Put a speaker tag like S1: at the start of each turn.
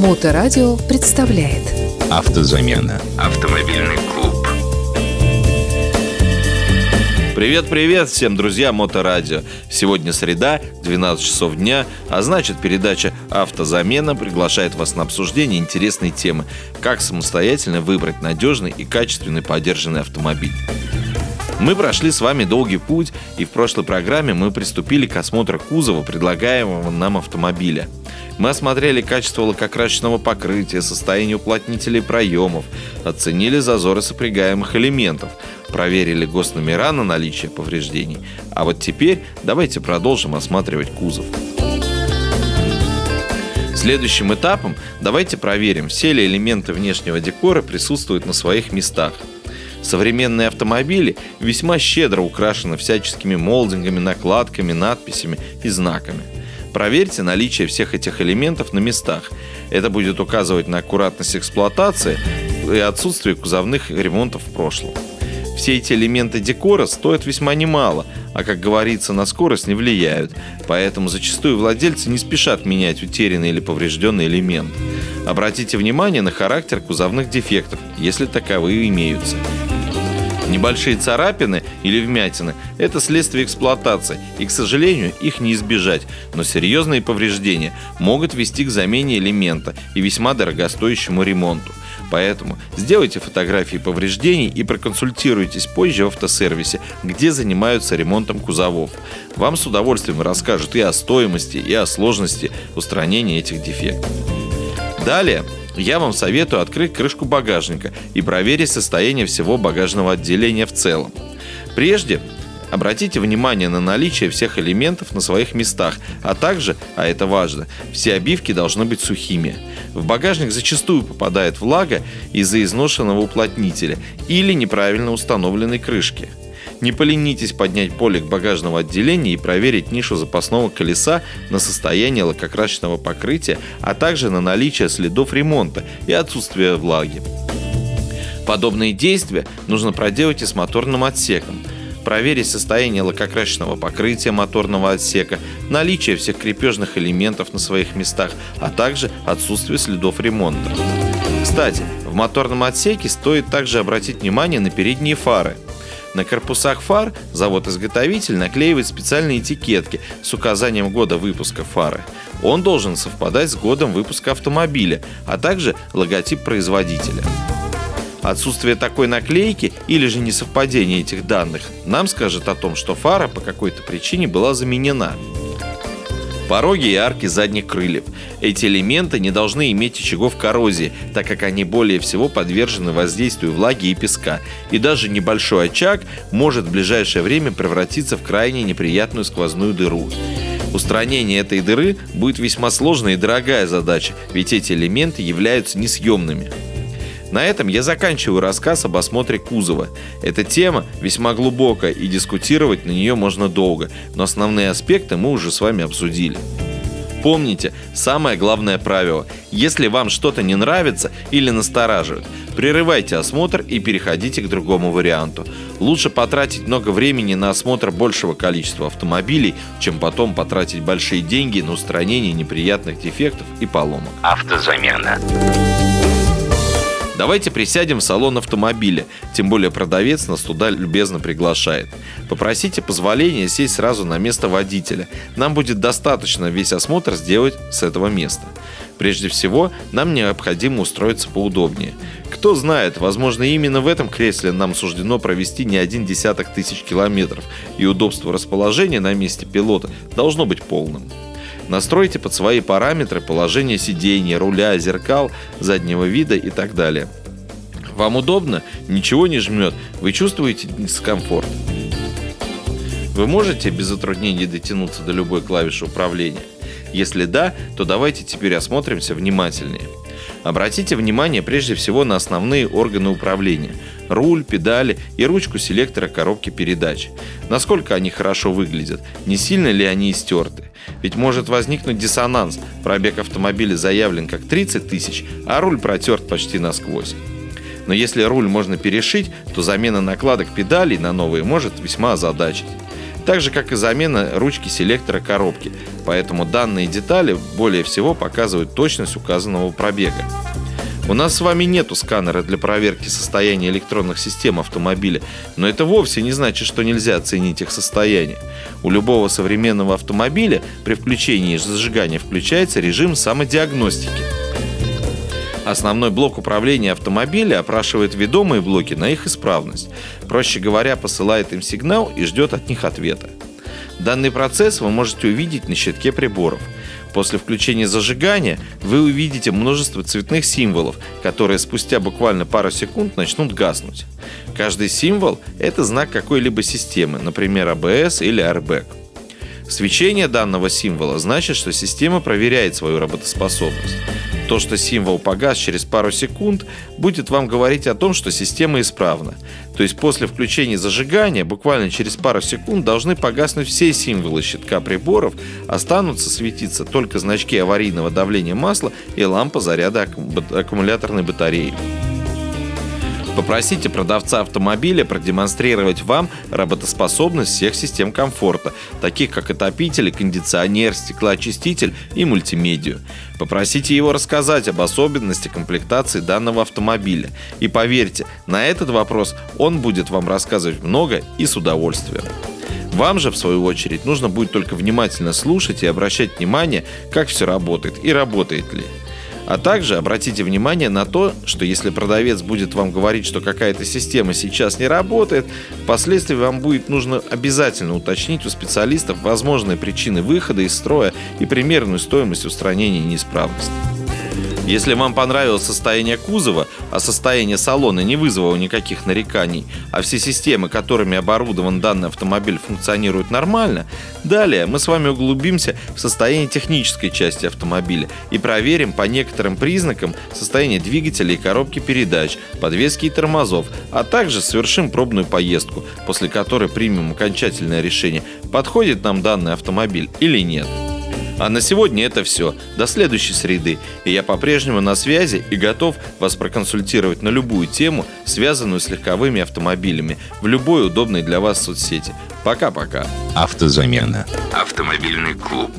S1: Моторадио представляет
S2: Автозамена. Автомобильный клуб.
S3: Привет-привет всем, друзья Моторадио. Сегодня среда, 12 часов дня, а значит передача «Автозамена» приглашает вас на обсуждение интересной темы «Как самостоятельно выбрать надежный и качественный поддержанный автомобиль». Мы прошли с вами долгий путь, и в прошлой программе мы приступили к осмотру кузова предлагаемого нам автомобиля. Мы осмотрели качество лакокрасочного покрытия, состояние уплотнителей проемов, оценили зазоры сопрягаемых элементов, проверили госномера на наличие повреждений. А вот теперь давайте продолжим осматривать кузов. Следующим этапом давайте проверим, все ли элементы внешнего декора присутствуют на своих местах – Современные автомобили весьма щедро украшены всяческими молдингами, накладками, надписями и знаками. Проверьте наличие всех этих элементов на местах. Это будет указывать на аккуратность эксплуатации и отсутствие кузовных ремонтов в прошлом. Все эти элементы декора стоят весьма немало, а, как говорится, на скорость не влияют, поэтому зачастую владельцы не спешат менять утерянный или поврежденный элемент. Обратите внимание на характер кузовных дефектов, если таковые имеются. Небольшие царапины или вмятины – это следствие эксплуатации, и, к сожалению, их не избежать, но серьезные повреждения могут вести к замене элемента и весьма дорогостоящему ремонту. Поэтому сделайте фотографии повреждений и проконсультируйтесь позже в автосервисе, где занимаются ремонтом кузовов. Вам с удовольствием расскажут и о стоимости, и о сложности устранения этих дефектов. Далее я вам советую открыть крышку багажника и проверить состояние всего багажного отделения в целом. Прежде Обратите внимание на наличие всех элементов на своих местах, а также, а это важно, все обивки должны быть сухими. В багажник зачастую попадает влага из-за изношенного уплотнителя или неправильно установленной крышки – не поленитесь поднять полик багажного отделения и проверить нишу запасного колеса на состояние лакокрасочного покрытия, а также на наличие следов ремонта и отсутствие влаги. Подобные действия нужно проделать и с моторным отсеком. Проверить состояние лакокрасочного покрытия моторного отсека, наличие всех крепежных элементов на своих местах, а также отсутствие следов ремонта. Кстати, в моторном отсеке стоит также обратить внимание на передние фары – на корпусах фар завод-изготовитель наклеивает специальные этикетки с указанием года выпуска фары. Он должен совпадать с годом выпуска автомобиля, а также логотип производителя. Отсутствие такой наклейки или же несовпадение этих данных нам скажет о том, что фара по какой-то причине была заменена пороги и арки задних крыльев. Эти элементы не должны иметь очагов коррозии, так как они более всего подвержены воздействию влаги и песка, и даже небольшой очаг может в ближайшее время превратиться в крайне неприятную сквозную дыру. Устранение этой дыры будет весьма сложная и дорогая задача, ведь эти элементы являются несъемными. На этом я заканчиваю рассказ об осмотре кузова. Эта тема весьма глубокая и дискутировать на нее можно долго, но основные аспекты мы уже с вами обсудили. Помните, самое главное правило. Если вам что-то не нравится или настораживает, прерывайте осмотр и переходите к другому варианту. Лучше потратить много времени на осмотр большего количества автомобилей, чем потом потратить большие деньги на устранение неприятных дефектов и поломок.
S2: Автозамена.
S3: Давайте присядем в салон автомобиля, тем более продавец нас туда любезно приглашает. Попросите позволения сесть сразу на место водителя. Нам будет достаточно весь осмотр сделать с этого места. Прежде всего, нам необходимо устроиться поудобнее. Кто знает, возможно, именно в этом кресле нам суждено провести не один десяток тысяч километров, и удобство расположения на месте пилота должно быть полным. Настройте под свои параметры положение сидения, руля, зеркал, заднего вида и так далее. Вам удобно? Ничего не жмет? Вы чувствуете дискомфорт? Вы можете без затруднений дотянуться до любой клавиши управления? Если да, то давайте теперь осмотримся внимательнее. Обратите внимание прежде всего на основные органы управления – руль, педали и ручку селектора коробки передач. Насколько они хорошо выглядят, не сильно ли они истерты. Ведь может возникнуть диссонанс, пробег автомобиля заявлен как 30 тысяч, а руль протерт почти насквозь. Но если руль можно перешить, то замена накладок педалей на новые может весьма озадачить. так же как и замена ручки селектора коробки, поэтому данные детали более всего показывают точность указанного пробега. У нас с вами нету сканера для проверки состояния электронных систем автомобиля, но это вовсе не значит, что нельзя оценить их состояние. У любого современного автомобиля при включении зажигания включается режим самодиагностики. Основной блок управления автомобиля опрашивает ведомые блоки на их исправность. Проще говоря, посылает им сигнал и ждет от них ответа. Данный процесс вы можете увидеть на щитке приборов – После включения зажигания вы увидите множество цветных символов, которые спустя буквально пару секунд начнут гаснуть. Каждый символ – это знак какой-либо системы, например, ABS или Airbag. Свечение данного символа значит, что система проверяет свою работоспособность. То, что символ погас через пару секунд, будет вам говорить о том, что система исправна. То есть после включения зажигания буквально через пару секунд должны погаснуть все символы щитка приборов, останутся светиться только значки аварийного давления масла и лампа заряда аккумуляторной батареи. Попросите продавца автомобиля продемонстрировать вам работоспособность всех систем комфорта, таких как отопители, кондиционер, стеклоочиститель и мультимедию. Попросите его рассказать об особенности комплектации данного автомобиля. И поверьте, на этот вопрос он будет вам рассказывать много и с удовольствием. Вам же, в свою очередь, нужно будет только внимательно слушать и обращать внимание, как все работает и работает ли. А также обратите внимание на то, что если продавец будет вам говорить, что какая-то система сейчас не работает, впоследствии вам будет нужно обязательно уточнить у специалистов возможные причины выхода из строя и примерную стоимость устранения неисправности. Если вам понравилось состояние кузова, а состояние салона не вызвало никаких нареканий, а все системы, которыми оборудован данный автомобиль, функционируют нормально, далее мы с вами углубимся в состояние технической части автомобиля и проверим по некоторым признакам состояние двигателя и коробки передач, подвески и тормозов, а также совершим пробную поездку, после которой примем окончательное решение, подходит нам данный автомобиль или нет. А на сегодня это все. До следующей среды. И я по-прежнему на связи и готов вас проконсультировать на любую тему, связанную с легковыми автомобилями, в любой удобной для вас соцсети. Пока-пока.
S2: Автозамена. Автомобильный клуб.